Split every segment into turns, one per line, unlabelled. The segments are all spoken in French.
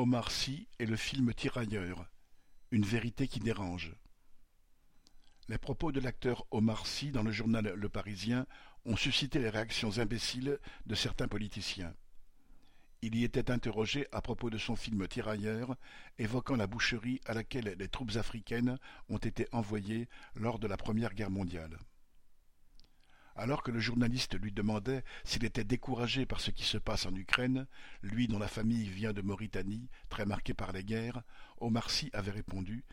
Omar Sy et le film Tirailleurs, une vérité qui dérange. Les propos de l'acteur Omar Sy dans le journal Le Parisien ont suscité les réactions imbéciles de certains politiciens. Il y était interrogé à propos de son film Tirailleurs, évoquant la boucherie à laquelle les troupes africaines ont été envoyées lors de la Première Guerre mondiale. Alors que le journaliste lui demandait s'il était découragé par ce qui se passe en Ukraine, lui dont la famille vient de Mauritanie, très marquée par les guerres, Omar Sy avait répondu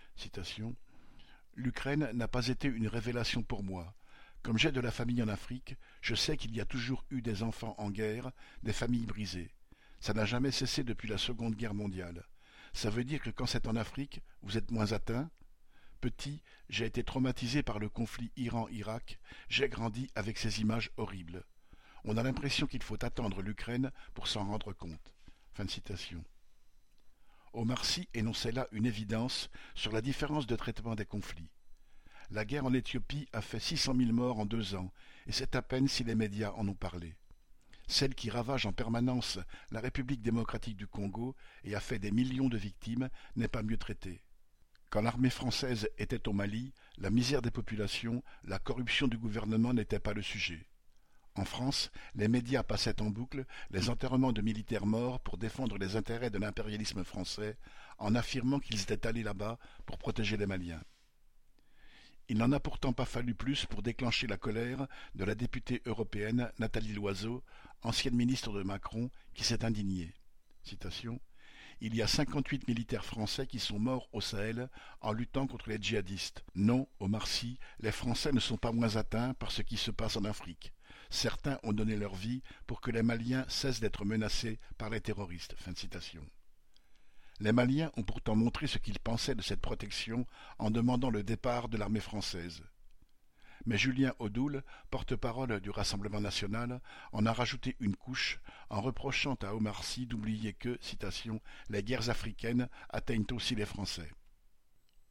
L'Ukraine n'a pas été une révélation pour moi. Comme j'ai de la famille en Afrique, je sais qu'il y a toujours eu des enfants en guerre, des familles brisées. Ça n'a jamais cessé depuis la Seconde Guerre mondiale. Ça veut dire que quand c'est en Afrique, vous êtes moins atteint Petit, j'ai été traumatisé par le conflit Iran-Irak, j'ai grandi avec ces images horribles. On a l'impression qu'il faut attendre l'Ukraine pour s'en rendre compte. Fin de. Omar énonçait là une évidence sur la différence de traitement des conflits. La guerre en Éthiopie a fait six cent mille morts en deux ans, et c'est à peine si les médias en ont parlé. Celle qui ravage en permanence la République démocratique du Congo et a fait des millions de victimes n'est pas mieux traitée. Quand l'armée française était au Mali, la misère des populations, la corruption du gouvernement n'étaient pas le sujet. En France, les médias passaient en boucle les enterrements de militaires morts pour défendre les intérêts de l'impérialisme français, en affirmant qu'ils étaient allés là-bas pour protéger les Maliens. Il n'en a pourtant pas fallu plus pour déclencher la colère de la députée européenne Nathalie Loiseau, ancienne ministre de Macron, qui s'est indignée. Citation il y a cinquante-huit militaires français qui sont morts au Sahel en luttant contre les djihadistes. Non, Omar Sy, les Français ne sont pas moins atteints par ce qui se passe en Afrique. Certains ont donné leur vie pour que les Maliens cessent d'être menacés par les terroristes. Les Maliens ont pourtant montré ce qu'ils pensaient de cette protection en demandant le départ de l'armée française mais Julien Audoul, porte-parole du Rassemblement national, en a rajouté une couche en reprochant à Omar Sy d'oublier que, citation, les guerres africaines atteignent aussi les Français.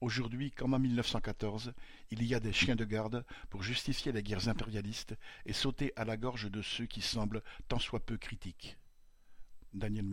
Aujourd'hui, comme en 1914, il y a des chiens de garde pour justifier les guerres impérialistes et sauter à la gorge de ceux qui semblent tant soit peu critiques. Daniel